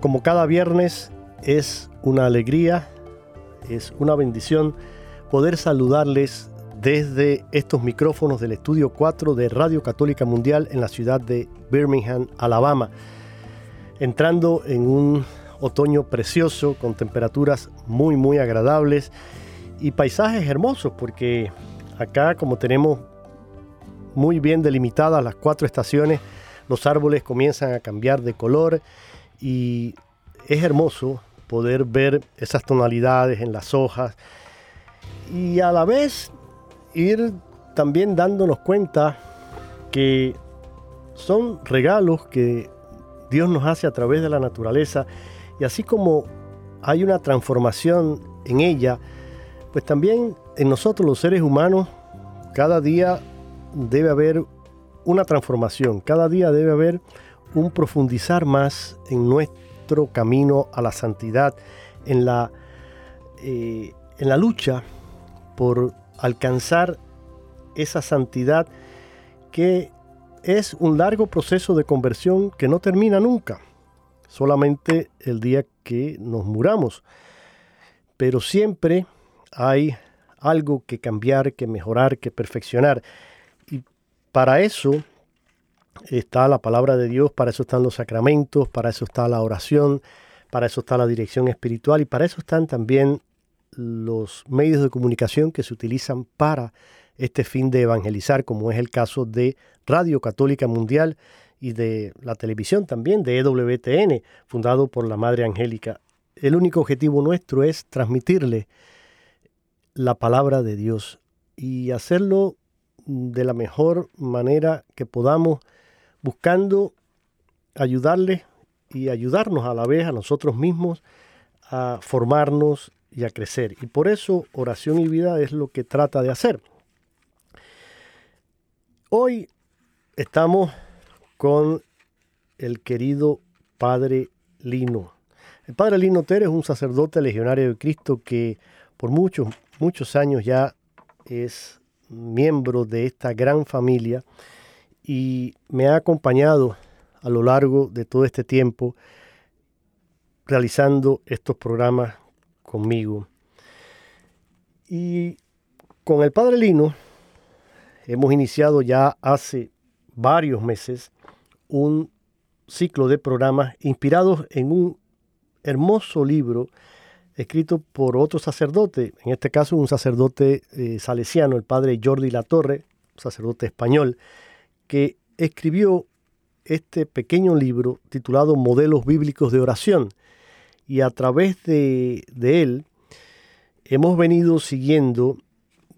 Como cada viernes es una alegría, es una bendición poder saludarles desde estos micrófonos del estudio 4 de Radio Católica Mundial en la ciudad de Birmingham, Alabama, entrando en un otoño precioso con temperaturas muy muy agradables y paisajes hermosos porque acá como tenemos muy bien delimitadas las cuatro estaciones, los árboles comienzan a cambiar de color y es hermoso poder ver esas tonalidades en las hojas y a la vez ir también dándonos cuenta que son regalos que Dios nos hace a través de la naturaleza y así como hay una transformación en ella, pues también en nosotros los seres humanos cada día debe haber una transformación, cada día debe haber un profundizar más en nuestro camino a la santidad, en la, eh, en la lucha por alcanzar esa santidad que es un largo proceso de conversión que no termina nunca, solamente el día que nos muramos. Pero siempre hay algo que cambiar, que mejorar, que perfeccionar. Para eso está la palabra de Dios, para eso están los sacramentos, para eso está la oración, para eso está la dirección espiritual y para eso están también los medios de comunicación que se utilizan para este fin de evangelizar, como es el caso de Radio Católica Mundial y de la televisión también, de EWTN, fundado por la Madre Angélica. El único objetivo nuestro es transmitirle la palabra de Dios y hacerlo de la mejor manera que podamos buscando ayudarles y ayudarnos a la vez a nosotros mismos a formarnos y a crecer. Y por eso oración y vida es lo que trata de hacer. Hoy estamos con el querido Padre Lino. El Padre Lino Ter es un sacerdote legionario de Cristo que por muchos, muchos años ya es miembro de esta gran familia y me ha acompañado a lo largo de todo este tiempo realizando estos programas conmigo. Y con el Padre Lino hemos iniciado ya hace varios meses un ciclo de programas inspirados en un hermoso libro escrito por otro sacerdote, en este caso un sacerdote eh, salesiano, el padre Jordi Latorre, sacerdote español, que escribió este pequeño libro titulado Modelos Bíblicos de Oración. Y a través de, de él hemos venido siguiendo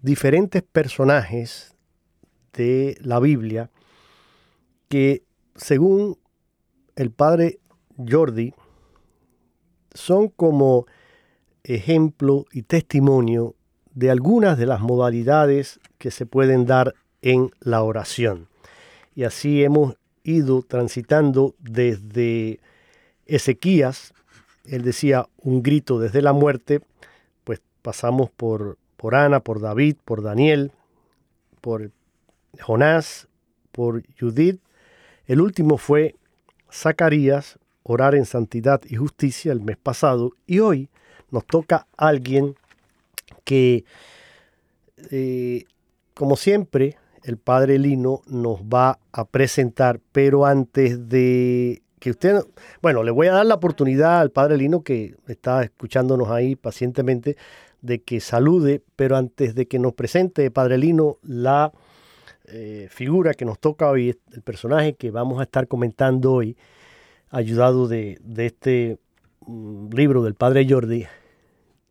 diferentes personajes de la Biblia que según el padre Jordi son como ejemplo y testimonio de algunas de las modalidades que se pueden dar en la oración. y así hemos ido transitando desde Ezequías, él decía un grito desde la muerte, pues pasamos por, por Ana, por David, por Daniel, por Jonás, por Judith. El último fue Zacarías, orar en santidad y justicia el mes pasado. Y hoy nos toca alguien que, eh, como siempre, el padre Lino nos va a presentar, pero antes de que usted, bueno, le voy a dar la oportunidad al padre Lino que está escuchándonos ahí pacientemente de que salude, pero antes de que nos presente, padre Lino, la eh, figura que nos toca hoy, el personaje que vamos a estar comentando hoy, ayudado de, este mm, libro del padre Jordi,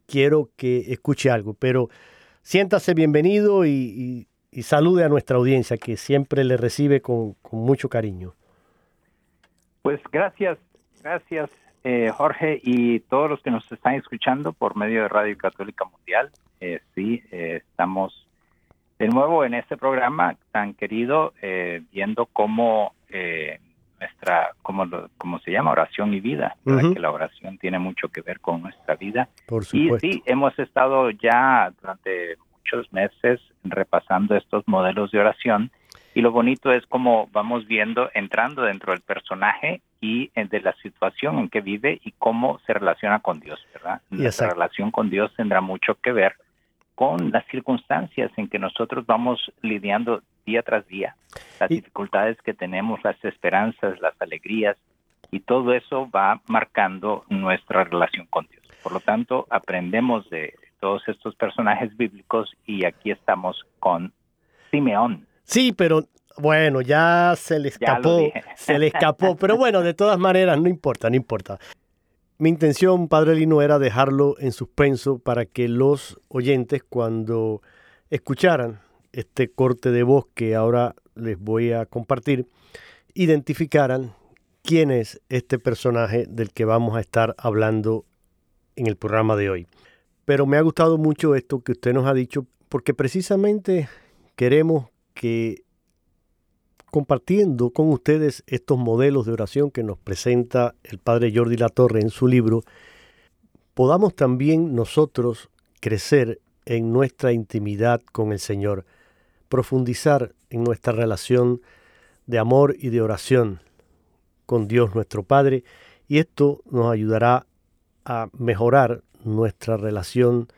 quiero que escuche algo, pero siéntase bienvenido y, salude a nuestra audiencia que siempre le recibe con, mucho cariño. Pues gracias, gracias eh, Jorge y todos los que nos están escuchando por medio de Radio Católica Mundial. Eh, sí, estamos de nuevo en este programa tan querido, eh, viendo cómo eh, nuestra, como, como se llama, oración y vida, que la oración tiene mucho que ver con nuestra vida. y sí, hemos estado ya durante muchos meses repasando estos modelos de oración y lo bonito es como vamos viendo, entrando dentro del personaje y eh, de la situación en que vive y cómo se relaciona con Dios, ¿verdad? Nuestra relación con Dios tendrá mucho que ver con las circunstancias en que nosotros vamos lidiando día tras día, las dificultades que tenemos, las esperanzas, las alegrías, y todo eso va marcando nuestra relación con Dios. Por lo tanto, aprendemos de todos estos personajes bíblicos y aquí estamos con Simeón. Sí, pero bueno, ya se le escapó, se le escapó, pero bueno, de todas maneras, no importa, no importa. Mi intención, Padre Lino, era dejarlo en suspenso para que los oyentes, cuando escucharan este corte de voz que ahora les voy a compartir, identificaran quién es este personaje del que vamos a estar hablando en el programa de hoy. Pero me ha gustado mucho esto que usted nos ha dicho, porque precisamente queremos que compartiendo con ustedes estos modelos de oración que nos presenta el padre Jordi Latorre en su libro, podamos también nosotros crecer en nuestra intimidad con el Señor, profundizar en nuestra relación de amor y de oración con Dios nuestro Padre, y esto nos ayudará a mejorar nuestra relación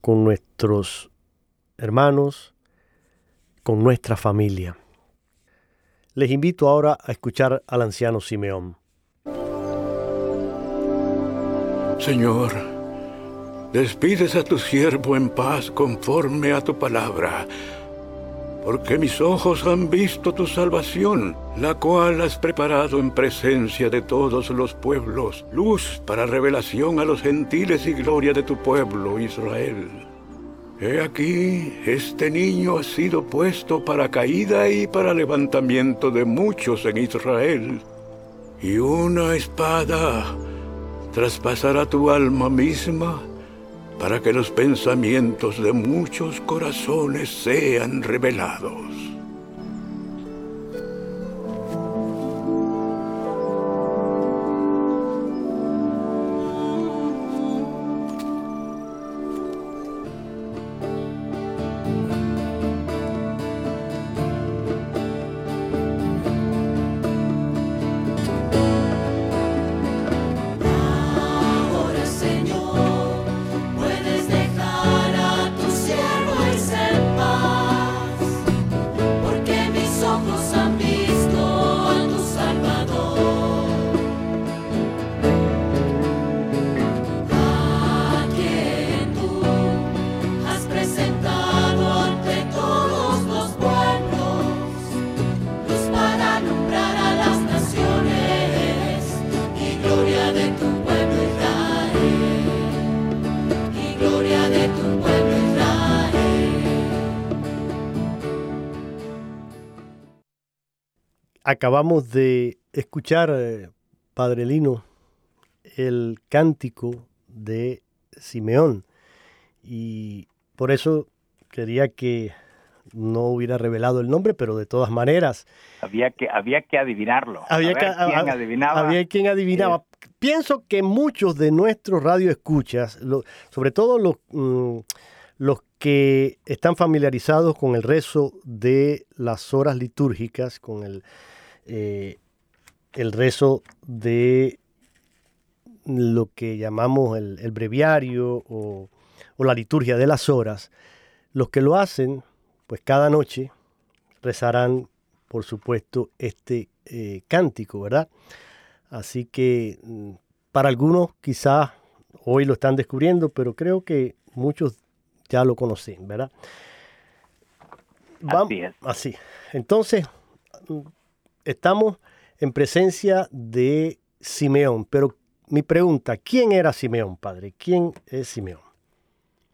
con nuestros hermanos, con nuestra familia. Les invito ahora a escuchar al anciano Simeón. Señor, despides a tu siervo en paz conforme a tu palabra, porque mis ojos han visto tu salvación, la cual has preparado en presencia de todos los pueblos, luz para revelación a los gentiles y gloria de tu pueblo Israel. He aquí, este niño ha sido puesto para caída y para levantamiento de muchos en Israel. Y una espada traspasará tu alma misma para que los pensamientos de muchos corazones sean revelados. Acabamos de escuchar, eh, Padre Lino, el cántico de Simeón y por eso quería que no hubiera revelado el nombre, pero de todas maneras. Había que, había que adivinarlo. Había que, quien adivinaba. Había quien adivinaba. Pienso que muchos de nuestros radioescuchas, sobre todo los, mm, los que están familiarizados con el rezo de las horas litúrgicas, con el, eh, el rezo de lo que llamamos el, breviario o, la liturgia de las horas, los que lo hacen, pues cada noche rezarán, por supuesto, este eh, cántico, ¿verdad? Así que mm, para algunos quizás hoy lo están descubriendo, pero creo que muchos ya lo conocen, ¿verdad? así Así. Entonces, mm, estamos en presencia de Simeón, pero mi pregunta, ¿quién era Simeón, padre? ¿Quién es Simeón?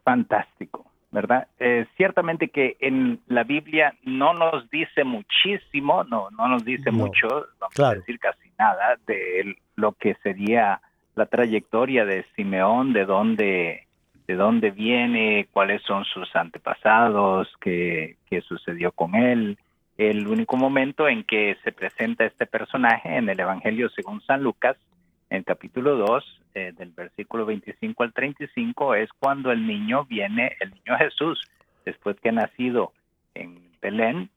Fantástico, ¿verdad? Eh, ciertamente que en la Biblia no nos dice muchísimo, no, no nos dice mucho, vamos a decir casi nada, de lo que sería la trayectoria de Simeón, de dónde, de dónde viene, cuáles son sus antepasados, qué, qué sucedió con él. El único momento en que se presenta este personaje en el Evangelio según San Lucas en capítulo 2, eh, del versículo 25 al 35, es cuando el niño viene, el niño Jesús, después que ha nacido en Belén,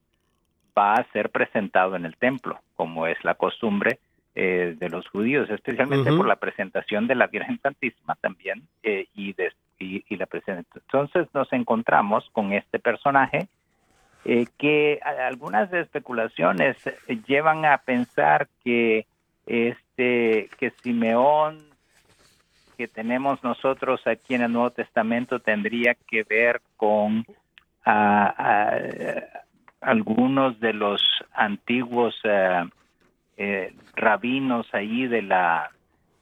va a ser presentado en el templo, como es la costumbre eh, de los judíos, especialmente por la presentación de la Virgen Santísima también eh, y, de, y, la presentación. Entonces nos encontramos con este personaje que algunas especulaciones llevan a pensar que este, que Simeón que tenemos nosotros aquí en el Nuevo Testamento tendría que ver con algunos de los antiguos eh, eh, rabinos ahí de la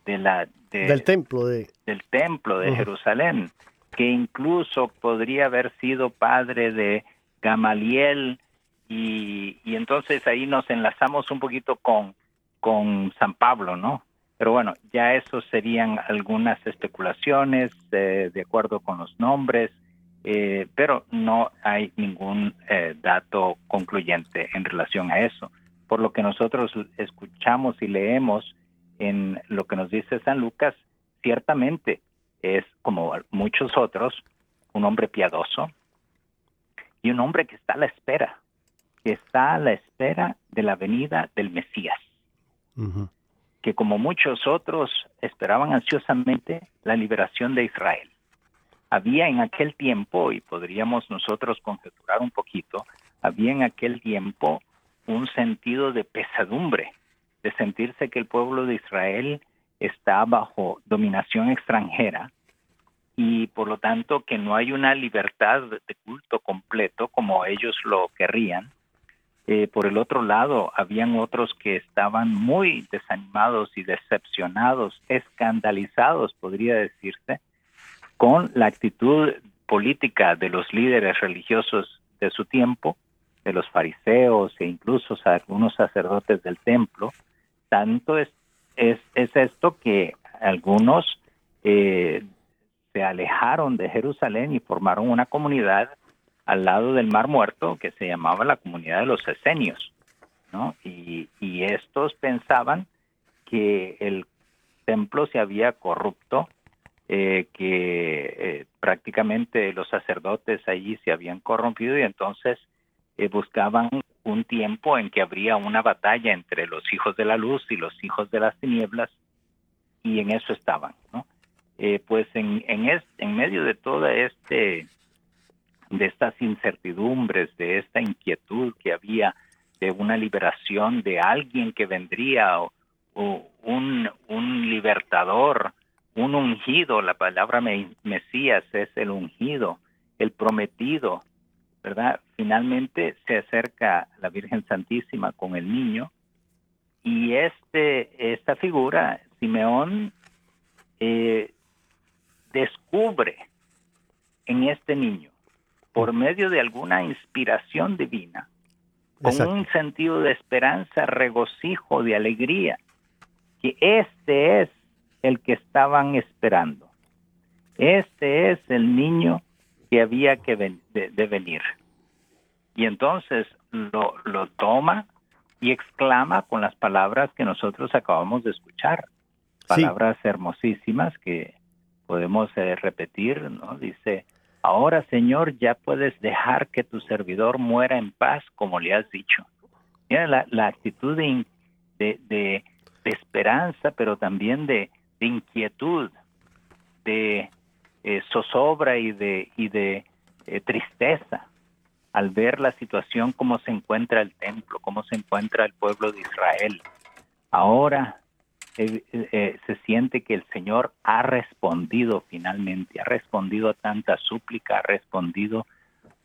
de la del templo de del templo de Jerusalén que incluso podría haber sido padre de Gamaliel y, entonces ahí nos enlazamos un poquito con con San Pablo, ¿no? Pero bueno, ya eso serían algunas especulaciones de acuerdo con los nombres, eh, pero no hay ningún eh, dato concluyente en relación a eso. Por lo que nosotros escuchamos y leemos en lo que nos dice San Lucas, ciertamente es, como muchos otros, un hombre piadoso y un hombre que está a la espera, que está a la espera de la venida del Mesías que como muchos otros esperaban ansiosamente la liberación de Israel. Había en aquel tiempo, y podríamos nosotros conjeturar un poquito, había en aquel tiempo un sentido de pesadumbre, de sentirse que el pueblo de Israel está bajo dominación extranjera y por lo tanto que no hay una libertad de culto completo como ellos lo querrían eh, por el otro lado, habían otros que estaban muy desanimados y decepcionados, escandalizados, podría decirse, con la actitud política de los líderes religiosos de su tiempo, de los fariseos e incluso algunos sacerdotes del templo. Tanto es, es, esto que algunos eh, se alejaron de Jerusalén y formaron una comunidad al lado del Mar Muerto que se llamaba la comunidad de los esenios, ¿no? Y, estos pensaban que el templo se había corrupto, eh, que eh, prácticamente los sacerdotes allí se habían corrompido y entonces eh, buscaban un tiempo en que habría una batalla entre los hijos de la luz y los hijos de las tinieblas y en eso estaban, ¿no? Pues en, en, en medio de todo este de estas incertidumbres, de esta inquietud que había de una liberación de alguien que vendría o, un, un, libertador, un ungido, la palabra Mesías es el ungido, el prometido, ¿verdad? Finalmente se acerca la Virgen Santísima con el niño y este, esta figura, Simeón, eh, descubre en este niño por medio de alguna inspiración divina, con un sentido de esperanza, regocijo, de alegría, que este es el que estaban esperando. Este es el niño que había que de, venir. Y entonces lo, lo toma y exclama con las palabras que nosotros acabamos de escuchar. Palabras hermosísimas que podemos eh, repetir, ¿no? Dice, ahora Señor, ya puedes dejar que tu servidor muera en paz como le has dicho. Mira la, actitud de, de, esperanza, pero también de, inquietud, de eh, zozobra y de, y de eh, tristeza al ver la situación, cómo se encuentra el templo, cómo se encuentra el pueblo de Israel. Ahora eh, eh, se siente que el Señor ha respondido finalmente, ha respondido a tanta súplica, ha respondido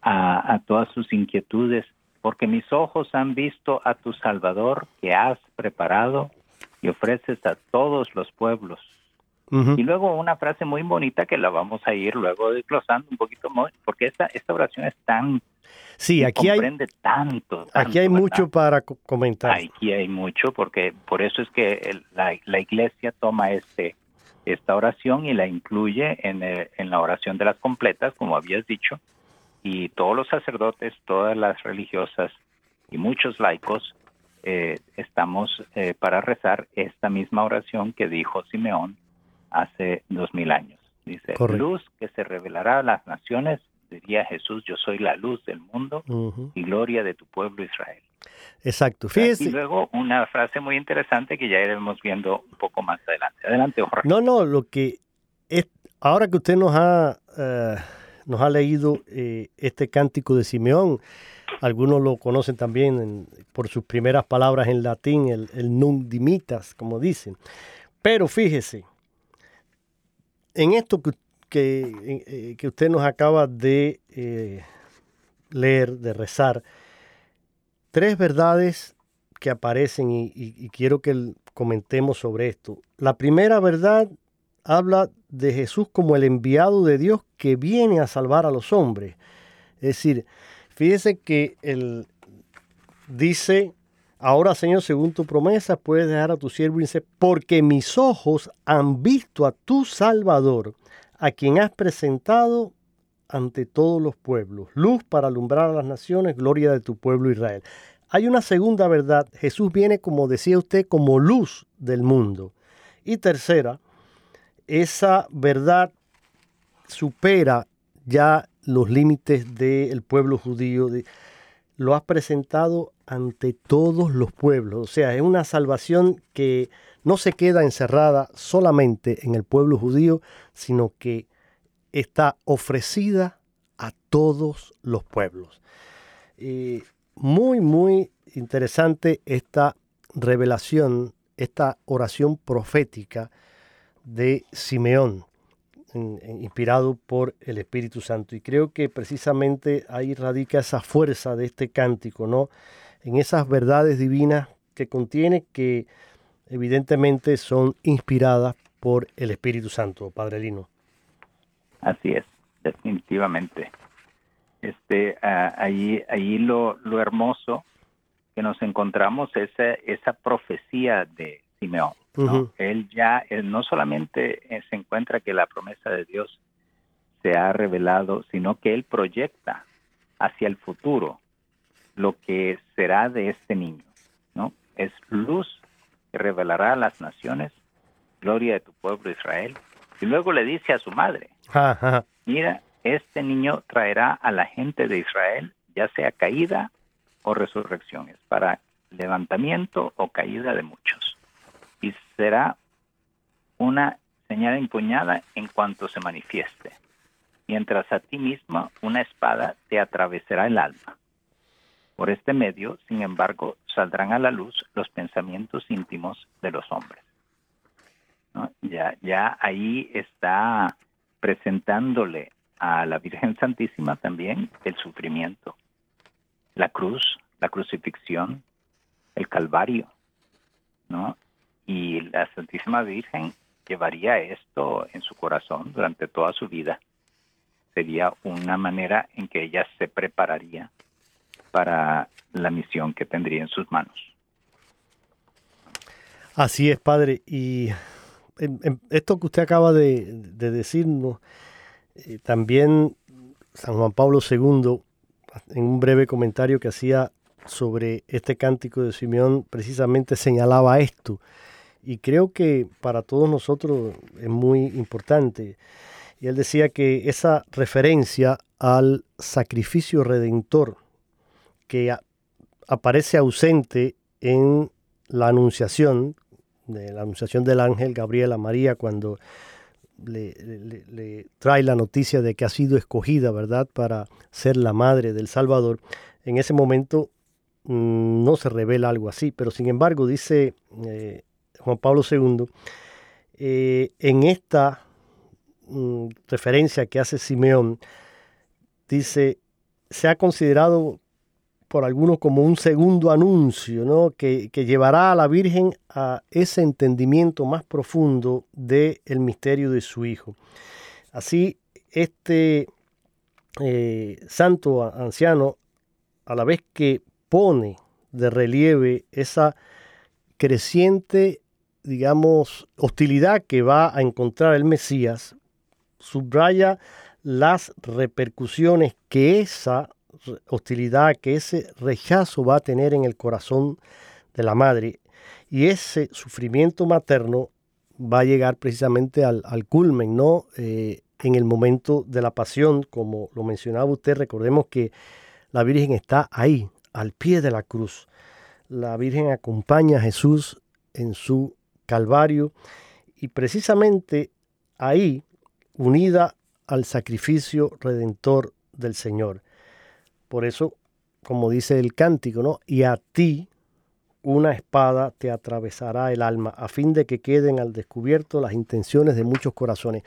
a, a todas sus inquietudes, porque mis ojos han visto a tu Salvador que has preparado y ofreces a todos los pueblos y luego una frase muy bonita que la vamos a ir luego desglosando un poquito más, porque esta, esta oración es tan... Sí, aquí comprende hay, tanto, Aquí hay mucho para comentar. Aquí hay mucho, porque por eso es que la, la iglesia toma este esta oración y la incluye en, en la oración de las completas, como habías dicho, y todos los sacerdotes, todas las religiosas y muchos laicos eh, estamos eh, para rezar esta misma oración que dijo Simeón hace dos mil años. Dice, luz que se revelará a las naciones, diría Jesús, yo soy la luz del mundo y gloria de tu pueblo Israel. Exacto. Fíjese. Y luego una frase muy interesante que ya iremos viendo un poco más adelante. Adelante, Jorge. No, no, lo que es, ahora que usted nos ha, eh, nos ha leído eh, este cántico de Simeón, algunos lo conocen también por sus primeras palabras en latín, el, el nun dimitas, como dicen. Pero fíjese, en esto que, eh, que, usted nos acaba de eh, leer, de rezar, tres verdades que aparecen y, quiero que comentemos sobre esto. La primera verdad habla de Jesús como el enviado de Dios que viene a salvar a los hombres. Es decir, fíjese que él dice Ahora, Señor, según tu promesa, puedes dejar a tu siervo dice, porque mis ojos han visto a tu Salvador, a quien has presentado ante todos los pueblos, luz para alumbrar a las naciones, gloria de tu pueblo Israel. Hay una segunda verdad, Jesús viene, como decía usted, como luz del mundo. Y tercera, esa verdad supera ya los límites del pueblo judío, lo has presentado ante todos los pueblos. O sea, es una salvación que no se queda encerrada solamente en el pueblo judío, sino que está ofrecida a todos los pueblos. muy, muy interesante esta revelación, esta oración profética de Simeón, inspirado por el Espíritu Santo. Y creo que precisamente ahí radica esa fuerza de este cántico, ¿no? En esas verdades divinas que contiene que evidentemente son inspiradas por el Espíritu Santo, Padre Lino. Así es, definitivamente. Este, uh, ahí, ahí lo, lo, hermoso que nos encontramos es esa, esa profecía de Simeón. Él ya, él no solamente eh, se encuentra que la promesa de Dios se ha revelado, sino que él proyecta hacia el futuro lo que será de este niño, ¿no? Es luz que revelará a las naciones, gloria de tu pueblo Israel. Y luego le dice a su madre, mira, este niño traerá a la gente de Israel, ya sea caída o resurrecciones, para levantamiento o caída de muchos. Y será una señal empuñada en cuanto se manifieste, mientras a ti misma una espada te atravesará el alma por este medio, sin embargo, saldrán a la luz los pensamientos íntimos de los hombres. Ya, ya ahí está presentándole a la Virgen Santísima también el sufrimiento, la cruz, la crucifixión, el Calvario, ¿no? Y la Santísima Virgen llevaría esto en su corazón durante toda su vida. Sería una manera en que ella se prepararía para la misión que tendría en sus manos. Así es, Padre. Y esto que usted acaba de, decirnos, eh, también San Juan Pablo II en un breve comentario que hacía sobre este cántico de Simeón, precisamente señalaba esto. Y creo que para todos nosotros es muy importante. Y él decía que esa referencia al sacrificio redentor que aparece ausente en la anunciación, de la anunciación del ángel Gabriel a María cuando le, trae la noticia de que ha sido escogida, ¿verdad?, para ser la madre del Salvador. En ese momento mm, no se revela algo así, pero sin embargo dice eh, Juan Pablo II, eh, en esta mm, referencia que hace Simeón, dice, se ha considerado por algunos como un segundo anuncio, ¿no? que, llevará a la Virgen a ese entendimiento más profundo del el misterio de su Hijo. Así, este eh, santo anciano, a la vez que pone de relieve esa creciente, digamos, hostilidad que va a encontrar el Mesías, subraya las repercusiones que esa hostilidad, que ese rechazo va a tener en el corazón de la madre. Y ese sufrimiento materno va a llegar precisamente al, culmen, ¿no? Eh, en el momento de la pasión, como lo mencionaba usted, recordemos que la Virgen está ahí, al pie de la cruz. La Virgen acompaña a Jesús en su Calvario y precisamente ahí, unida al sacrificio redentor del Señor. Por eso, como dice el cántico, ¿no? Y a ti una espada te atravesará el alma, a fin de que queden al descubierto las intenciones de muchos corazones.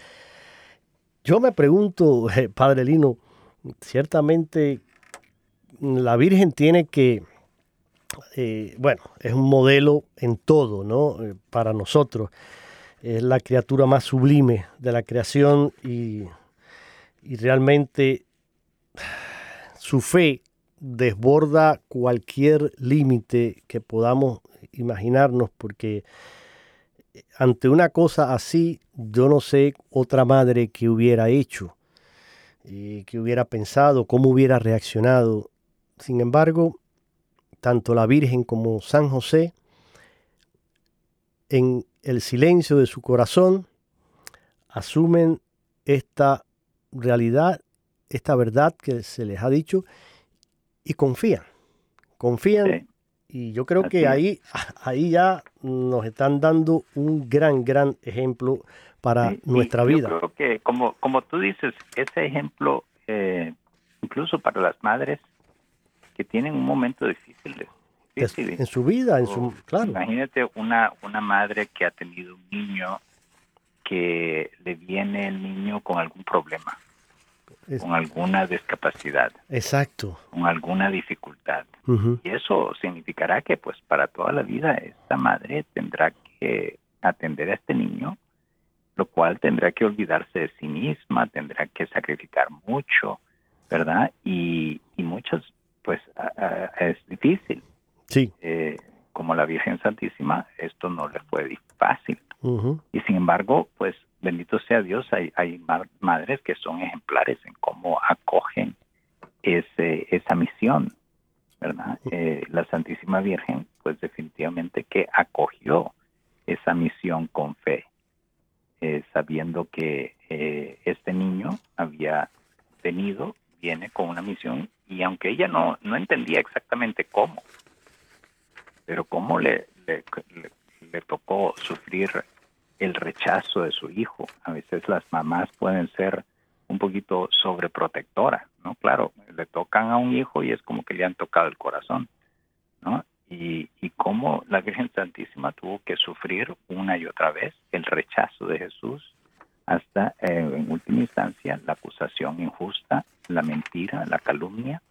Yo me pregunto, eh, Padre Lino, ciertamente la Virgen tiene que, eh, bueno, es un modelo en todo, ¿no? Eh, para nosotros. Es la criatura más sublime de la creación y, y realmente su fe desborda cualquier límite que podamos imaginarnos porque ante una cosa así yo no sé otra madre que hubiera hecho, y que hubiera pensado, cómo hubiera reaccionado. Sin embargo, tanto la Virgen como San José, en el silencio de su corazón, asumen esta realidad esta verdad que se les ha dicho y confían, confían. Y yo creo que ahí, ahí ya nos están dando un gran, gran ejemplo para nuestra vida. Yo creo que, como, como tú dices, ese ejemplo, eh, incluso para las madres que tienen un momento difícil, en su vida, en su, claro. Imagínate una, una madre que ha tenido un niño que le viene el niño con algún problema con alguna discapacidad. Exacto. Con alguna dificultad. Y eso significará que pues para toda la vida esta madre tendrá que atender a este niño, lo cual tendrá que olvidarse de sí misma, tendrá que sacrificar mucho, ¿verdad? Y, y muchas, pues es difícil. Sí. Eh, como la Virgen Santísima, esto no le fue fácil. Y sin embargo, pues bendito sea Dios, hay, hay madres que son ejemplares en cómo acogen ese, esa misión, ¿verdad? Eh, la Santísima Virgen, pues definitivamente que acogió esa misión con fe, eh, sabiendo que eh, este niño había venido, viene con una misión, y aunque ella no, no entendía exactamente cómo, pero cómo le, le, le tocó sufrir el rechazo de su hijo. A veces las mamás pueden ser un poquito sobreprotectoras, ¿no? Claro, le tocan a un hijo y es como que le han tocado el corazón, ¿no? Y, y cómo la Virgen Santísima tuvo que sufrir una y otra vez el rechazo de Jesús hasta, eh, en última instancia, la acusación injusta, la mentira, la calumnia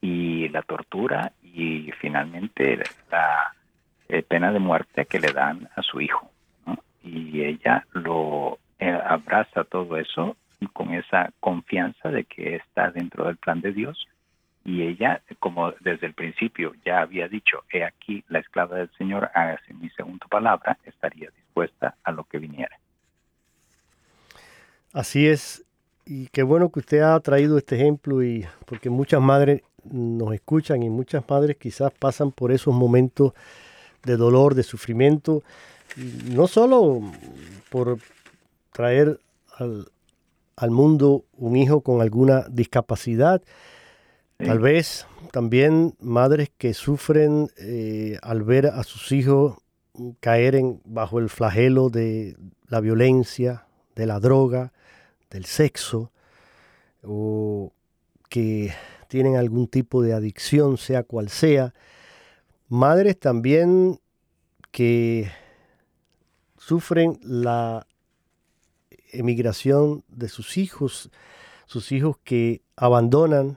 y la tortura y finalmente la eh, pena de muerte que le dan a su hijo y ella lo eh, abraza todo eso con esa confianza de que está dentro del plan de Dios. Y ella, como desde el principio ya había dicho, he aquí la esclava del Señor, hágase mi segunda palabra, estaría dispuesta a lo que viniera. Así es, y qué bueno que usted ha traído este ejemplo y porque muchas madres nos escuchan y muchas madres quizás pasan por esos momentos de dolor, de sufrimiento, no solo por traer al, al mundo un hijo con alguna discapacidad, tal vez también madres que sufren eh, al ver a sus hijos caer en, bajo el flagelo de la violencia, de la droga, del sexo, o que tienen algún tipo de adicción, sea cual sea. Madres también que sufren la emigración de sus hijos, sus hijos que abandonan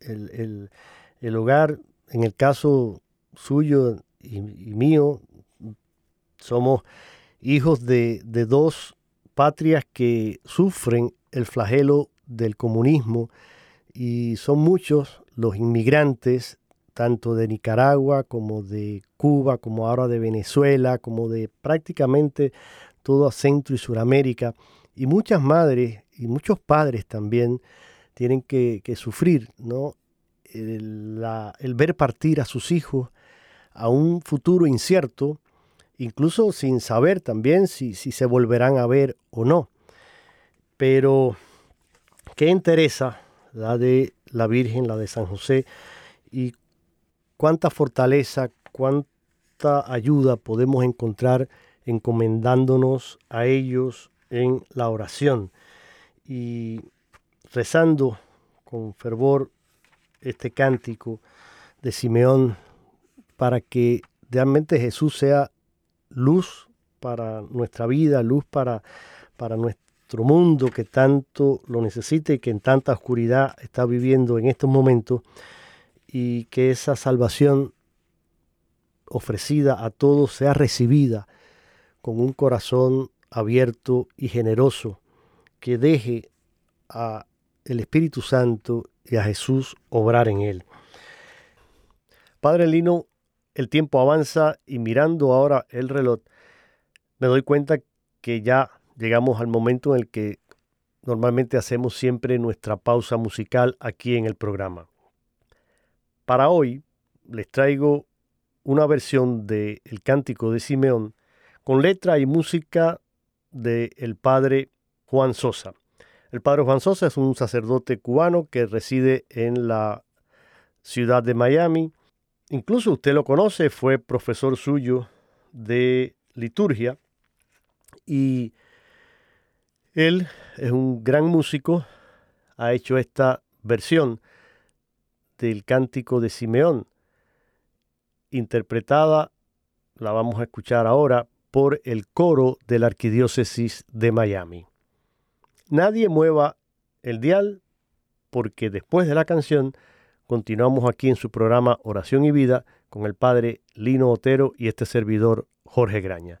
el, hogar. En el caso suyo y, mío, somos hijos de, de dos patrias que sufren el flagelo del comunismo y son muchos los inmigrantes, tanto de Nicaragua como de Cuba, como ahora de Venezuela, como de prácticamente toda Centro y Suramérica. Y muchas madres y muchos padres también tienen que, sufrir ¿no? El, el ver partir a sus hijos a un futuro incierto, incluso sin saber también si, si se volverán a ver o no. Pero qué interesa la de la Virgen, la de San José, y cuánta fortaleza, cuánta ayuda podemos encontrar encomendándonos a ellos en la oración y rezando con fervor este cántico de Simeón para que realmente Jesús sea luz para nuestra vida, luz para, para nuestro mundo que tanto lo necesita y que en tanta oscuridad está viviendo en estos momentos y que esa salvación ofrecida a todos sea recibida con un corazón abierto y generoso que deje a el Espíritu Santo y a Jesús obrar en él. Padre Lino, el tiempo avanza y mirando ahora el reloj, me doy cuenta que ya llegamos al momento en el que normalmente hacemos siempre nuestra pausa musical aquí en el programa. Para hoy les traigo una versión del el cántico de Simeón con letra y música del padre Juan Sosa. El padre Juan Sosa es un sacerdote cubano que reside en la ciudad de Miami. Incluso usted lo conoce, fue profesor suyo de liturgia y él es un gran músico, ha hecho esta versión del cántico de Simeón, interpretada, la vamos a escuchar ahora, por el coro de la Arquidiócesis de Miami. Nadie mueva el dial porque después de la canción continuamos aquí en su programa Oración y Vida con el padre Lino Otero y este servidor Jorge Graña.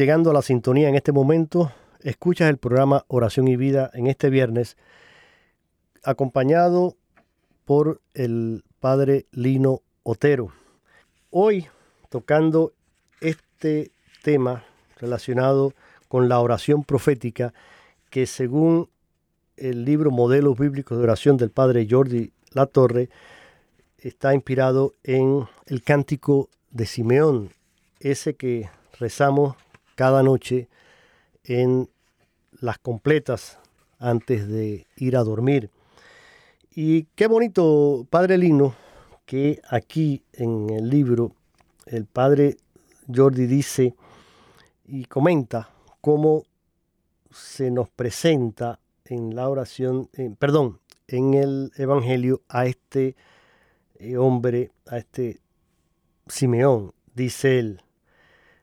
llegando a la sintonía en este momento, escuchas el programa Oración y Vida en este viernes, acompañado por el padre Lino Otero. Hoy tocando este tema relacionado con la oración profética que según el libro Modelos Bíblicos de Oración del padre Jordi Latorre está inspirado en el cántico de Simeón, ese que rezamos cada noche en las completas antes de ir a dormir. Y qué bonito, Padre Lino, que aquí en el libro el Padre Jordi dice y comenta cómo se nos presenta en la oración, eh, perdón, en el Evangelio a este eh, hombre, a este Simeón, dice él,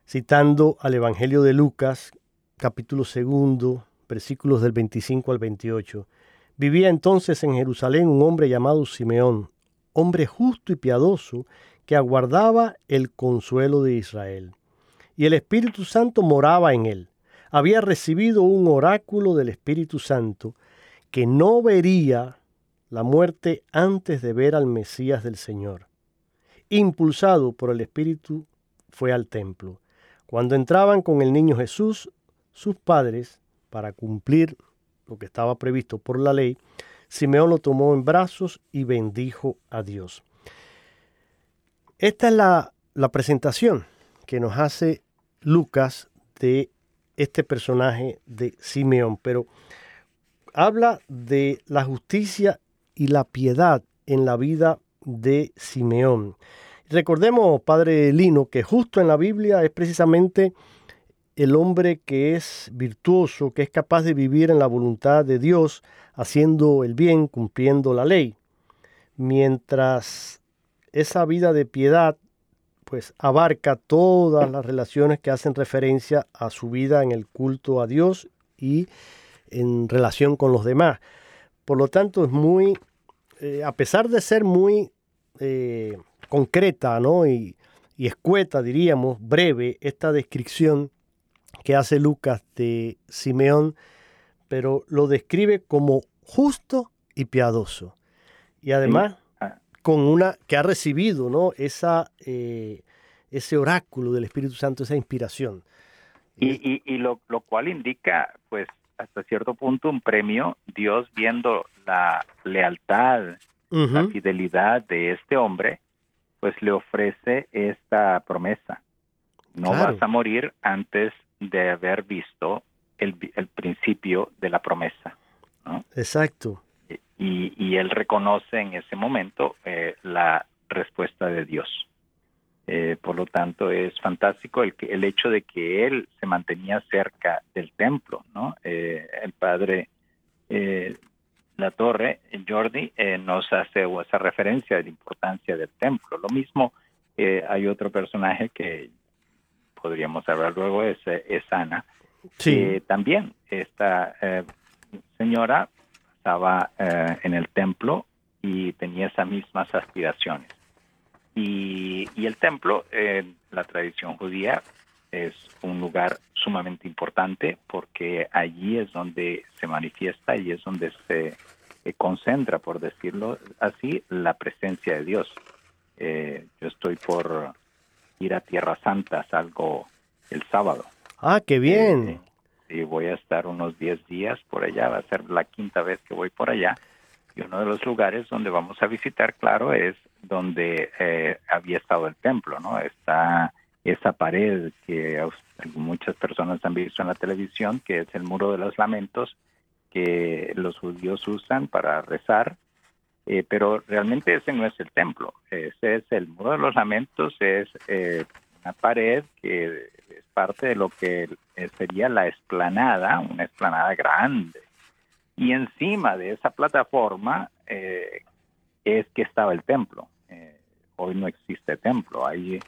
citando al Evangelio de Lucas, capítulo segundo, versículos del 25 al 28. Vivía entonces en Jerusalén un hombre llamado Simeón, hombre justo y piadoso, que aguardaba el consuelo de Israel. Y el Espíritu Santo moraba en él. Había recibido un oráculo del Espíritu Santo que no vería la muerte antes de ver al Mesías del Señor. Impulsado por el Espíritu, fue al templo. Cuando entraban con el niño Jesús, sus padres, para cumplir lo que estaba previsto por la ley, Simeón lo tomó en brazos y bendijo a Dios. Esta es la, la presentación que nos hace Lucas de este personaje de Simeón, pero habla de la justicia y la piedad en la vida de Simeón. Recordemos, Padre Lino, que justo en la Biblia es precisamente el hombre que es virtuoso, que es capaz de vivir en la voluntad de Dios, haciendo el bien, cumpliendo la ley. Mientras esa vida de piedad pues abarca todas las relaciones que hacen referencia a su vida en el culto a Dios y en relación con los demás. Por lo tanto, es muy, eh, a pesar de ser muy eh, concreta ¿no? y, y escueta, diríamos, breve, esta descripción que hace Lucas de Simeón, pero lo describe como justo y piadoso. Y además Ah. con una que ha recibido ¿no? Esa, eh, ese oráculo del Espíritu Santo, esa inspiración. Y, y, y lo, lo cual indica, pues, hasta cierto punto un premio, Dios viendo la lealtad, la fidelidad de este hombre, pues le ofrece esta promesa. No Claro. vas a morir antes de haber visto el, el principio de la promesa. Exacto. Y, y él reconoce en ese momento eh, la respuesta de Dios. Eh, por lo tanto, es fantástico el, el hecho de que él se mantenía cerca del templo, ¿no? Eh, el padre eh, La Torre, Jordi, eh, nos hace esa referencia de la importancia del templo. Lo mismo, eh, hay otro personaje que podríamos hablar luego, es, eh, es Ana, Sí. que también esta eh, señora estaba eh, en el templo y tenía esas mismas aspiraciones. Y, y el templo, en la tradición judía, es un lugar sumamente importante porque allí es donde se manifiesta y es donde se eh, concentra, por decirlo así, la presencia de Dios. Eh, yo estoy por ir a Tierra Santa, salgo el sábado. Ah, qué bien. Eh, y voy a estar unos 10 días por allá, va a ser la quinta vez que voy por allá. Y uno de los lugares donde vamos a visitar, claro, es donde eh, había estado el templo, ¿no? Está esa pared que muchas personas han visto en la televisión, que es el muro de los lamentos, los judíos usan para rezar, eh, pero realmente ese no es el templo, ese es el muro de los lamentos, es eh, una pared que es parte de lo que sería la esplanada, una esplanada grande. Y encima de esa plataforma eh, es que estaba el templo. Hoy no existe templo. Ahí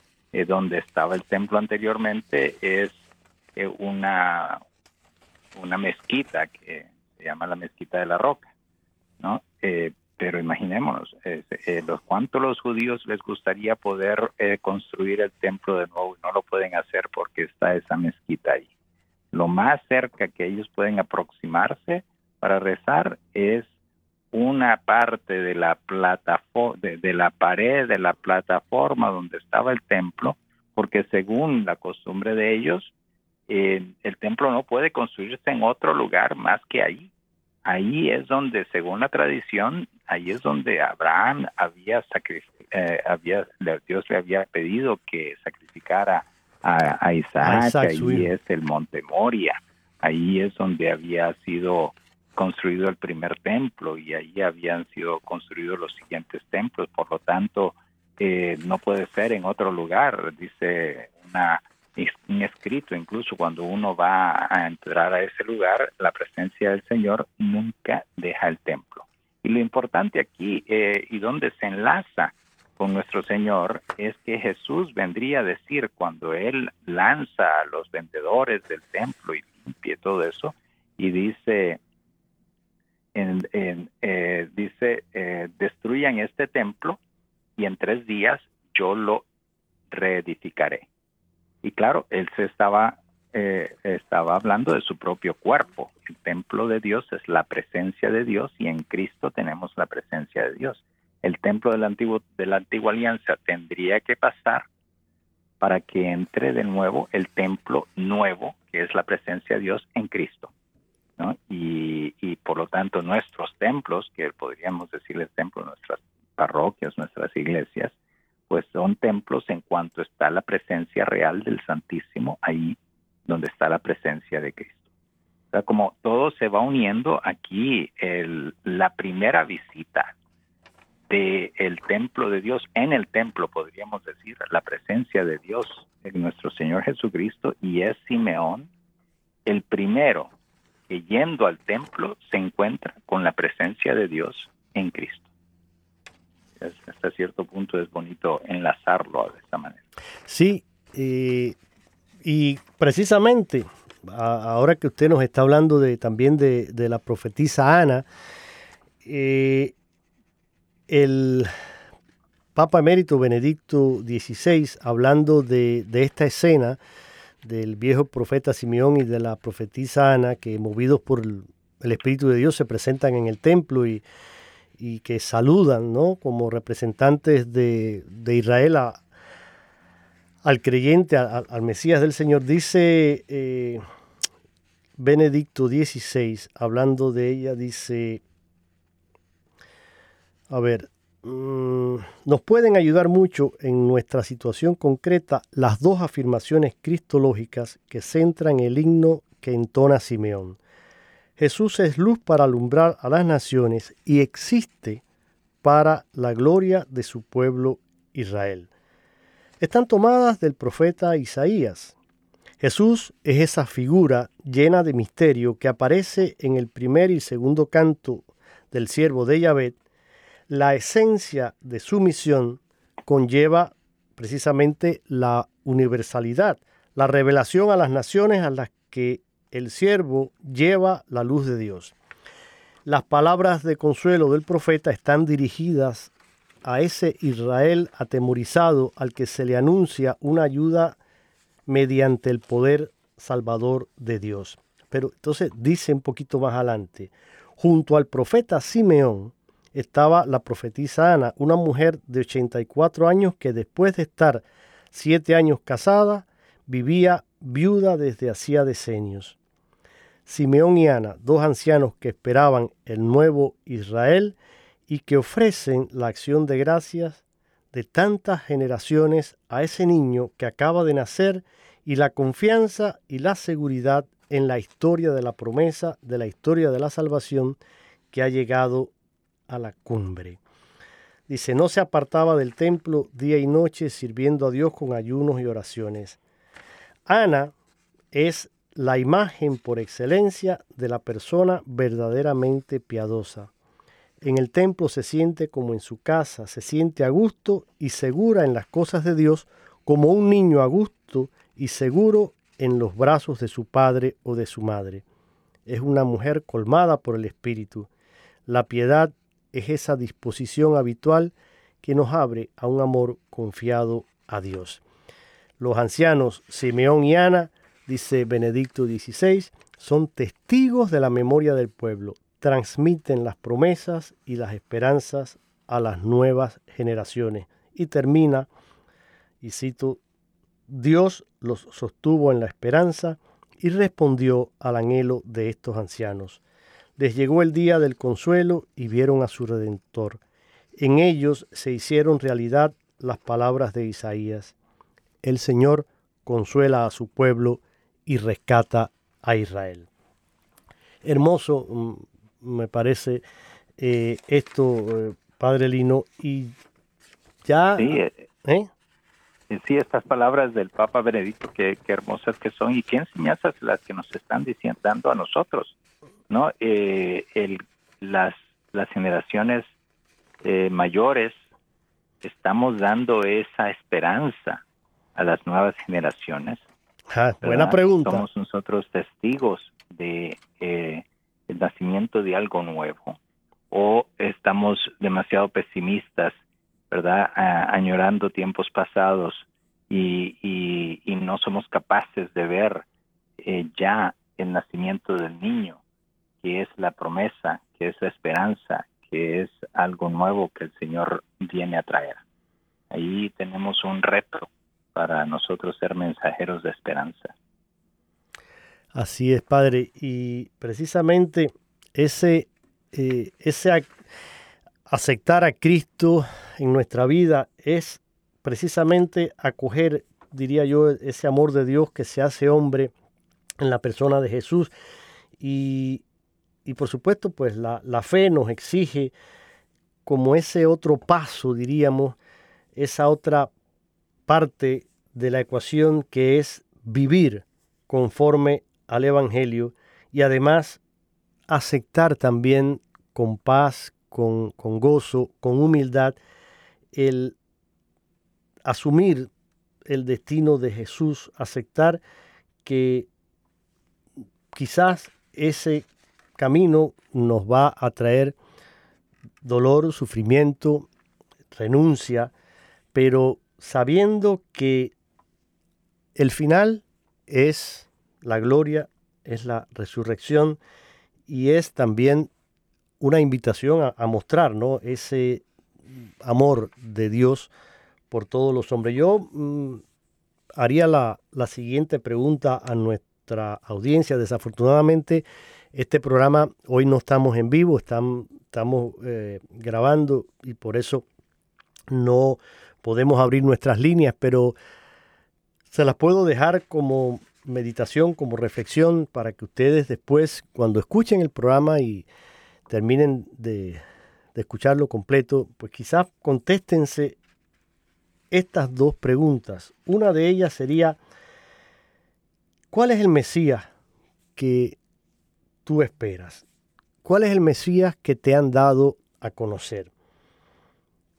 donde estaba el templo anteriormente es una, una mezquita que se llama la mezquita de la roca. ¿no? pero imaginémonos, eh, los cuánto los judíos les gustaría poder construir el templo de nuevo y no lo pueden hacer porque está esa mezquita ahí. Lo más cerca que ellos pueden aproximarse para rezar es una parte de la plataforma, de, la pared de la plataforma donde estaba el templo, porque según la costumbre de ellos, eh, el templo no puede construirse en otro lugar más que ahí. Ahí es donde, según la tradición, ahí es donde Abraham había, eh, había Dios le había pedido que sacrificara a, Isaac, ahí es el monte Moria, ahí es donde había sido construido el primer templo y ahí habían sido construidos los siguientes templos, por lo tanto eh, no puede ser en otro lugar, dice una, escrito, incluso cuando uno va a entrar a ese lugar, la presencia del Señor nunca deja el templo. Y lo importante aquí eh, y donde se enlaza con nuestro Señor es que Jesús vendría a decir cuando Él lanza a los vendedores del templo y limpie todo eso, y dice, en, eh, dice, eh, destruyan este templo y en tres días yo lo reedificaré. Y claro, él se estaba, eh, estaba hablando de su propio cuerpo. El templo de Dios es la presencia de Dios y en Cristo tenemos la presencia de Dios. El templo del antiguo, de la antigua alianza tendría que pasar para que entre de nuevo el templo nuevo, que es la presencia de Dios en Cristo. Y, por lo tanto nuestros templos, que podríamos decirles templos, nuestras parroquias, nuestras iglesias, pues son templos en cuanto está la presencia real del Santísimo ahí donde está la presencia de Cristo. O sea, como todo se va uniendo aquí, la primera visita del el templo de Dios, en el templo podríamos decir, la presencia de Dios en nuestro Señor Jesucristo, y es Simeón el primero que yendo al templo se encuentra con la presencia de Dios en Cristo. Hasta cierto punto es bonito enlazarlo de esta manera. Sí, y precisamente ahora que usted nos está hablando de, también de, la profetisa Ana, eh, el Papa Emérito Benedicto XVI, hablando de, de esta escena, del viejo profeta Simeón y de la profetisa Ana, que movidos por el, Espíritu de Dios se presentan en el templo y, que saludan ¿no? como representantes de, Israel al creyente, al Mesías del Señor. Dice eh, Benedicto XVI, hablando de ella, dice, a ver, Mm, nos pueden ayudar mucho en nuestra situación concreta las dos afirmaciones cristológicas que centran el himno que entona Simeón. Jesús es luz para alumbrar a las naciones y existe para la gloria de su pueblo Israel. Están tomadas del profeta Isaías. Jesús es esa figura llena de misterio que aparece en el primer y segundo canto del siervo de Yahvé la esencia de su misión conlleva precisamente la universalidad, la revelación a las naciones a las que el siervo lleva la luz de Dios. Las palabras de consuelo del profeta están dirigidas a ese Israel atemorizado al que se le anuncia una ayuda mediante el poder salvador de Dios. Pero entonces dice un poquito más adelante, junto al profeta Simeón, estaba la profetisa Ana, una mujer de 84 años que después de estar siete años casada, vivía viuda desde hacía decenios. Simeón y Ana, dos ancianos que esperaban el nuevo Israel y que ofrecen la acción de gracias de tantas generaciones a ese niño que acaba de nacer y la confianza y la seguridad en la historia de la promesa, de la historia de la salvación que ha llegado a la cumbre. Dice, no se apartaba del templo día y noche sirviendo a Dios con ayunos y oraciones. Ana es la imagen por excelencia de la persona verdaderamente piadosa. En el templo se siente como en su casa, se siente a gusto y segura en las cosas de Dios, como un niño a gusto y seguro en los brazos de su padre o de su madre. Es una mujer colmada por el Espíritu. La piedad es esa disposición habitual que nos abre a un amor confiado a Dios. Los ancianos Simeón y Ana, dice Benedicto XVI, son testigos de la memoria del pueblo, transmiten las promesas y las esperanzas a las nuevas generaciones. Y termina, y cito, Dios los sostuvo en la esperanza y respondió al anhelo de estos ancianos. Les llegó el día del consuelo y vieron a su Redentor. En ellos se hicieron realidad las palabras de Isaías. El Señor consuela a su pueblo y rescata a Israel. Hermoso, mm, me parece eh, esto, eh, Padre Lino, y ya... Sí, eh, sí, estas palabras del Papa Benedicto, qué, qué hermosas que son y qué enseñanzas las que nos están diciendo, dando a nosotros, ¿no? El, las, las generaciones mayores estamos dando esa esperanza a las nuevas generaciones. Ah, buena pregunta. Somos nosotros testigos de eh, el nacimiento de algo nuevo o estamos demasiado pesimistas, ¿verdad? A- añorando tiempos pasados y, y, y no somos capaces de ver eh, ya el nacimiento del niño, que es la promesa, que es la esperanza, que es algo nuevo que el Señor viene a traer. Ahí tenemos un reto para nosotros ser mensajeros de esperanza. Así es, Padre. Y precisamente ese, eh, ese ac- aceptar a Cristo en nuestra vida es precisamente acoger, diría yo, ese amor de Dios que se hace hombre en la persona de Jesús. Y, y por supuesto, pues la, la fe nos exige como ese otro paso, diríamos, esa otra parte de la ecuación que es vivir conforme al Evangelio y además aceptar también con paz, con, con gozo, con humildad, el asumir el destino de Jesús, aceptar que quizás ese camino nos va a traer dolor, sufrimiento, renuncia, pero sabiendo que el final es la gloria, es la resurrección y es también una invitación a, mostrar ¿no? ese amor de Dios por todos los hombres. Yo mm, haría la, la siguiente pregunta a nuestra audiencia. Desafortunadamente, este programa hoy no estamos en vivo, estamos, estamos eh, grabando y por eso no podemos abrir nuestras líneas, pero se las puedo dejar como meditación, como reflexión, para que ustedes después, cuando escuchen el programa y terminen de, escucharlo completo, pues quizás contéstense estas dos preguntas. Una de ellas sería, ¿cuál es el Mesías que tú esperas? ¿Cuál es el Mesías que te han dado a conocer?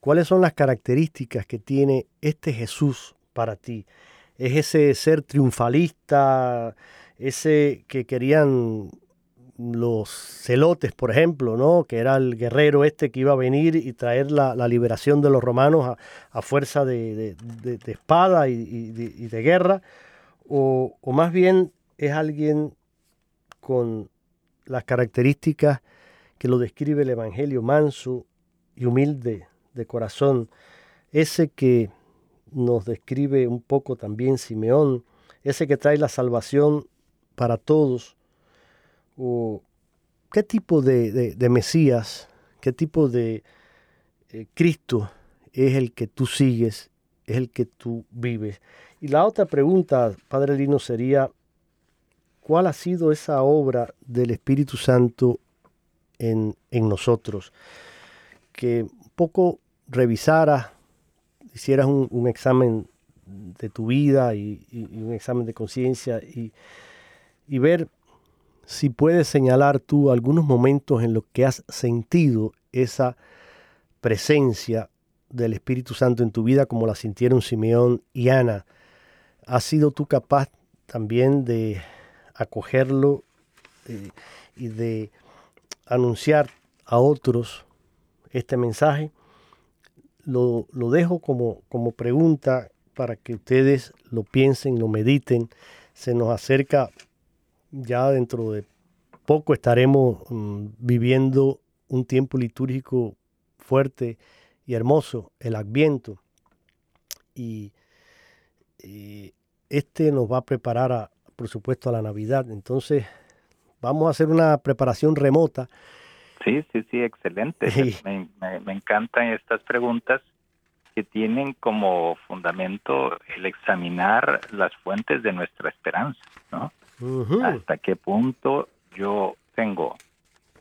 ¿Cuáles son las características que tiene este Jesús para ti? ¿Es ese ser triunfalista, ese que querían los celotes, por ejemplo, ¿no? que era el guerrero este que iba a venir y traer la, liberación de los romanos a, fuerza de, espada y, y de, y de guerra? O, o más bien es alguien con las características que lo describe el Evangelio, manso y humilde de corazón, ese que nos describe un poco también Simeón, ese que trae la salvación para todos, o qué tipo de, de- Mesías, qué tipo de eh, Cristo es el que tú sigues, es el que tú vives. Y la otra pregunta, Padre Lino, sería, ¿cuál ha sido esa obra del Espíritu Santo en, en nosotros? Que un poco revisaras, hicieras un, examen de tu vida y, un examen de conciencia y, y ver si puedes señalar tú algunos momentos en los que has sentido esa presencia del Espíritu Santo en tu vida como la sintieron Simeón y Ana. ¿Has sido tú capaz también de acogerlo eh, y de anunciar a otros este mensaje? Lo, lo dejo como, como pregunta para que ustedes lo piensen, lo mediten. Se nos acerca ya dentro de poco estaremos mm, viviendo un tiempo litúrgico fuerte y hermoso, el Adviento. Y, y este nos va a preparar, a, por supuesto, a la Navidad. Entonces, vamos a hacer una preparación remota. Sí, sí, sí, excelente. Sí. Me, me- me encantan estas preguntas que tienen como fundamento el examinar las fuentes de nuestra esperanza, ¿no? Hasta qué punto yo tengo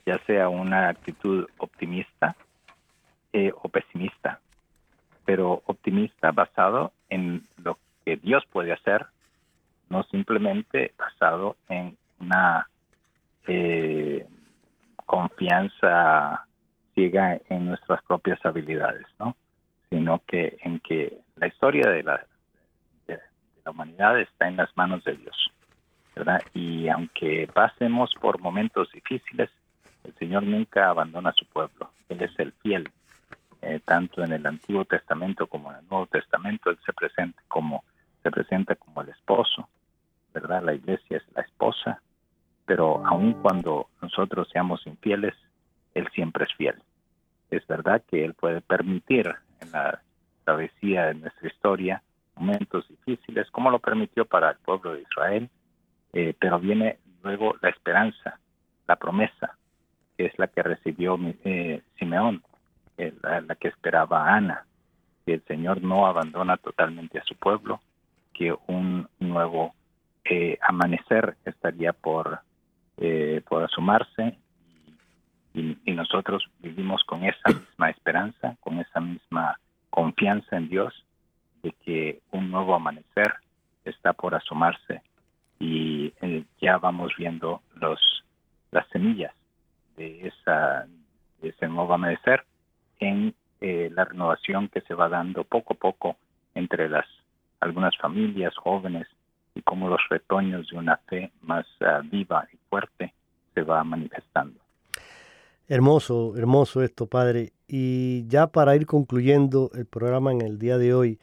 ya sea una actitud optimista eh, o pesimista, pero optimista basado en lo que Dios puede hacer, no simplemente basado en una eh, confianza ciega en nuestras propias habilidades, ¿no? Sino que en que la historia de la, humanidad está en las manos de Dios, ¿verdad? Y aunque pasemos por momentos difíciles, el Señor nunca abandona a su pueblo. Él es el fiel, eh, tanto en el Antiguo Testamento como en el Nuevo Testamento. Él se presenta como se presenta como el esposo, ¿verdad? La iglesia es la esposa, pero aun cuando nosotros seamos infieles, Él siempre es fiel. Es verdad que Él puede permitir en la travesía de nuestra historia momentos difíciles, como lo permitió para el pueblo de Israel, eh, pero viene luego la esperanza, la promesa, que es la que recibió eh, Simeón, eh, la, la que esperaba Ana, que el Señor no abandona totalmente a su pueblo, que un nuevo amanecer estaría por, eh, asomarse y, nosotros vivimos con esa misma esperanza, con esa misma confianza en Dios de que un nuevo amanecer está por asomarse y eh, ya vamos viendo los las semillas de esa ese nuevo amanecer en eh, la renovación que se va dando poco a poco entre las algunas familias jóvenes y como los retoños de una fe más uh, viva y fuerte se va manifestando. Hermoso, hermoso esto, Padre. Y ya para ir concluyendo el programa en el día de hoy,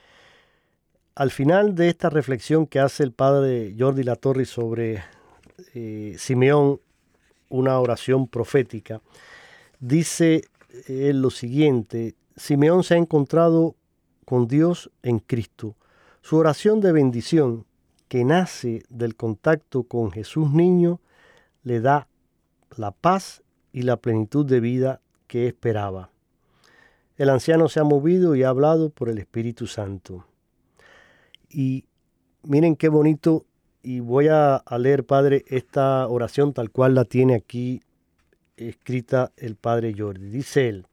al final de esta reflexión que hace el Padre Jordi Latorri sobre eh, Simeón, una oración profética, dice él lo siguiente, Simeón se ha encontrado con Dios en Cristo. Su oración de bendición, que nace del contacto con Jesús niño, le da la paz y la plenitud de vida que esperaba. El anciano se ha movido y ha hablado por el Espíritu Santo. Y miren qué bonito, y voy a, leer, Padre, esta oración tal cual la tiene aquí escrita el Padre Jordi. Dice él,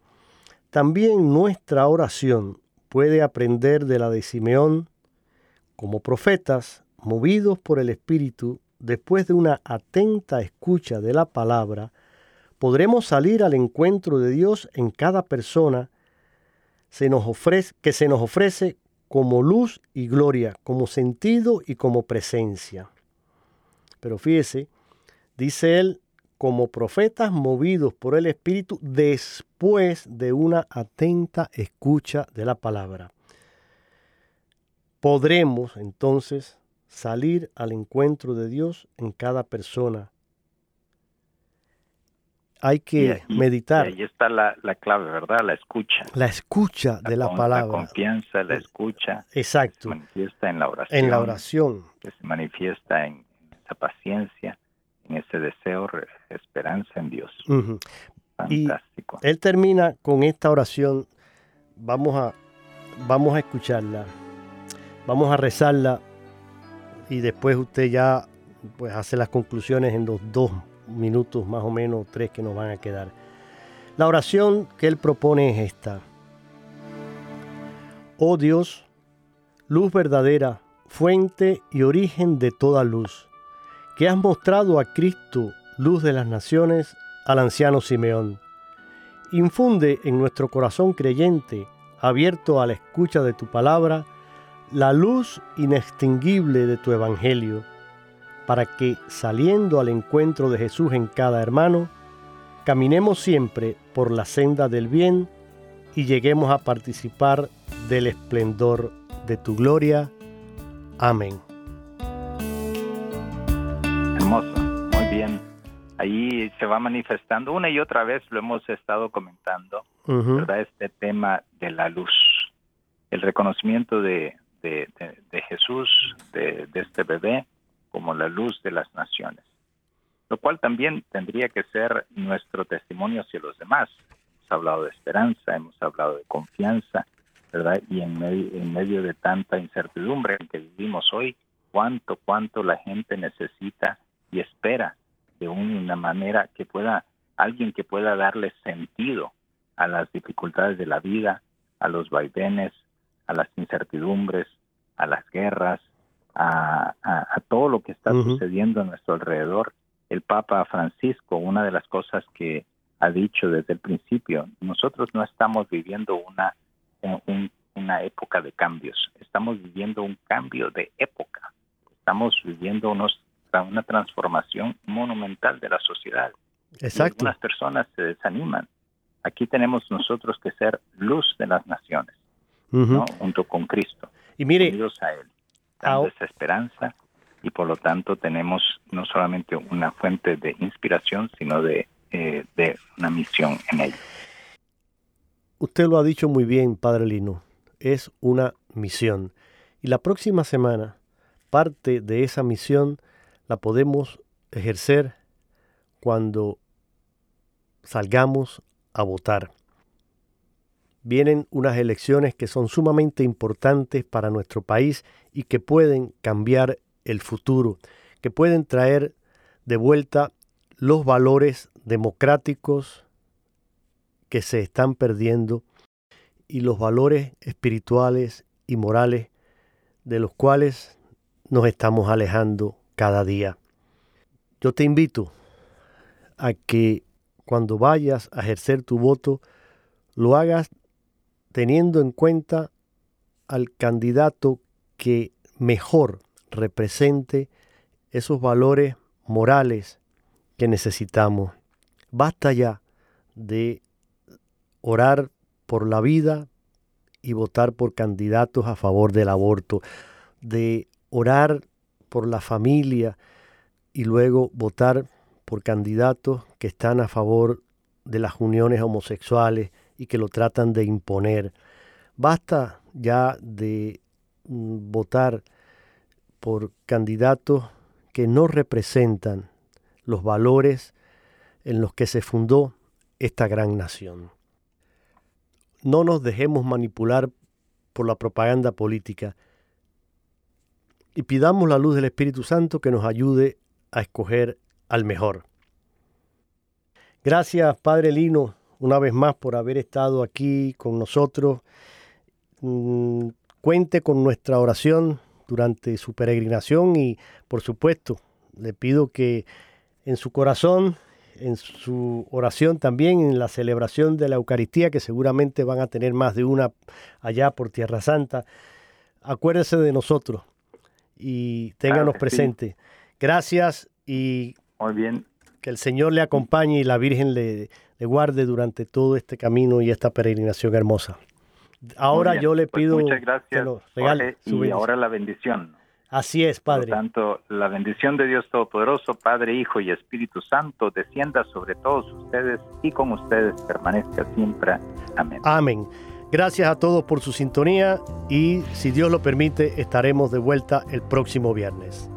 también nuestra oración puede aprender de la de Simeón como profetas, movidos por el Espíritu, después de una atenta escucha de la palabra, podremos salir al encuentro de Dios en cada persona se nos ofrece, que se nos ofrece como luz y gloria, como sentido y como presencia. Pero fíjese, dice él, como profetas movidos por el Espíritu después de una atenta escucha de la palabra. Podremos entonces salir al encuentro de Dios en cada persona. Hay que y, meditar. Y ahí está la, la, clave, ¿verdad? La escucha. La escucha la de la con, palabra. La confianza, la escucha. Exacto. Se manifiesta en la oración. En la oración. Que se manifiesta en esa paciencia, en ese deseo, esperanza en Dios. Uh -huh. Fantástico. Y él termina con esta oración. Vamos a, vamos a escucharla. Vamos a rezarla. Y después usted ya pues hace las conclusiones en los dos minutos más o menos, tres que nos van a quedar. La oración que él propone es esta. Oh Dios, luz verdadera, fuente y origen de toda luz, que has mostrado a Cristo, luz de las naciones, al anciano Simeón. Infunde en nuestro corazón creyente, abierto a la escucha de tu palabra, la luz inextinguible de tu Evangelio, para que, saliendo al encuentro de Jesús en cada hermano, caminemos siempre por la senda del bien y lleguemos a participar del esplendor de tu gloria. Amén. Hermoso, muy bien. Ahí se va manifestando una y otra vez, lo hemos estado comentando. ¿verdad? Este tema de la luz, el reconocimiento de, de- Jesús, de, de este bebé, como la luz de las naciones, lo cual también tendría que ser nuestro testimonio hacia los demás. Hemos hablado de esperanza, hemos hablado de confianza, ¿verdad? Y en medio, en medio de tanta incertidumbre en que vivimos hoy, cuánto, cuánto la gente necesita y espera de una manera que pueda, alguien que pueda darle sentido a las dificultades de la vida, a los vaivenes, a las incertidumbres, a las guerras, a, a- a todo lo que está sucediendo a nuestro alrededor. El Papa Francisco, una de las cosas que ha dicho desde el principio, nosotros no estamos viviendo una, un- una época de cambios, estamos viviendo un cambio de época, estamos viviendo unos, una transformación monumental de la sociedad. Exacto. algunas personas se desaniman. Aquí tenemos nosotros que ser luz de las naciones. ¿no? junto con Cristo, Y mire, unidos a Él, dando esa esperanza y por lo tanto tenemos no solamente una fuente de inspiración, sino de, eh, de una misión en ello. usted lo ha dicho muy bien, Padre Lino, es una misión. Y la próxima semana, parte de esa misión la podemos ejercer cuando salgamos a votar. Vienen unas elecciones que son sumamente importantes para nuestro país y que pueden cambiar el futuro, que pueden traer de vuelta los valores democráticos que se están perdiendo y los valores espirituales y morales de los cuales nos estamos alejando cada día. Yo te invito a que cuando vayas a ejercer tu voto, lo hagas teniendo en cuenta al candidato que mejor represente esos valores morales que necesitamos. Basta ya de orar por la vida y votar por candidatos a favor del aborto, de orar por la familia y luego votar por candidatos que están a favor de las uniones homosexuales y que lo tratan de imponer. Basta ya de mm, votar por candidatos que no representan los valores en los que se fundó esta gran nación. No nos dejemos manipular por la propaganda política y pidamos la luz del Espíritu Santo que nos ayude a escoger al mejor. Gracias, Padre Lino, una vez más por haber estado aquí con nosotros. Mm, Cuente con nuestra oración durante su peregrinación y, por supuesto, le pido que en su corazón, en su oración también, en la celebración de la Eucaristía, que seguramente van a tener más de una allá por Tierra Santa, acuérdese de nosotros y ténganos sí. presente. Gracias y Muy bien, que el Señor le acompañe y la Virgen le, le guarde durante todo este camino y esta peregrinación hermosa. Ahora bien. yo le Pues pido muchas que gracias, regale Jorge, y ahora la bendición. Así es, Por Padre. lo tanto, la bendición de Dios Todopoderoso, Padre, Hijo y Espíritu Santo, descienda sobre todos ustedes y con ustedes permanezca siempre. Amén. Amén. Gracias a todos por su sintonía y si Dios lo permite estaremos de vuelta el próximo viernes.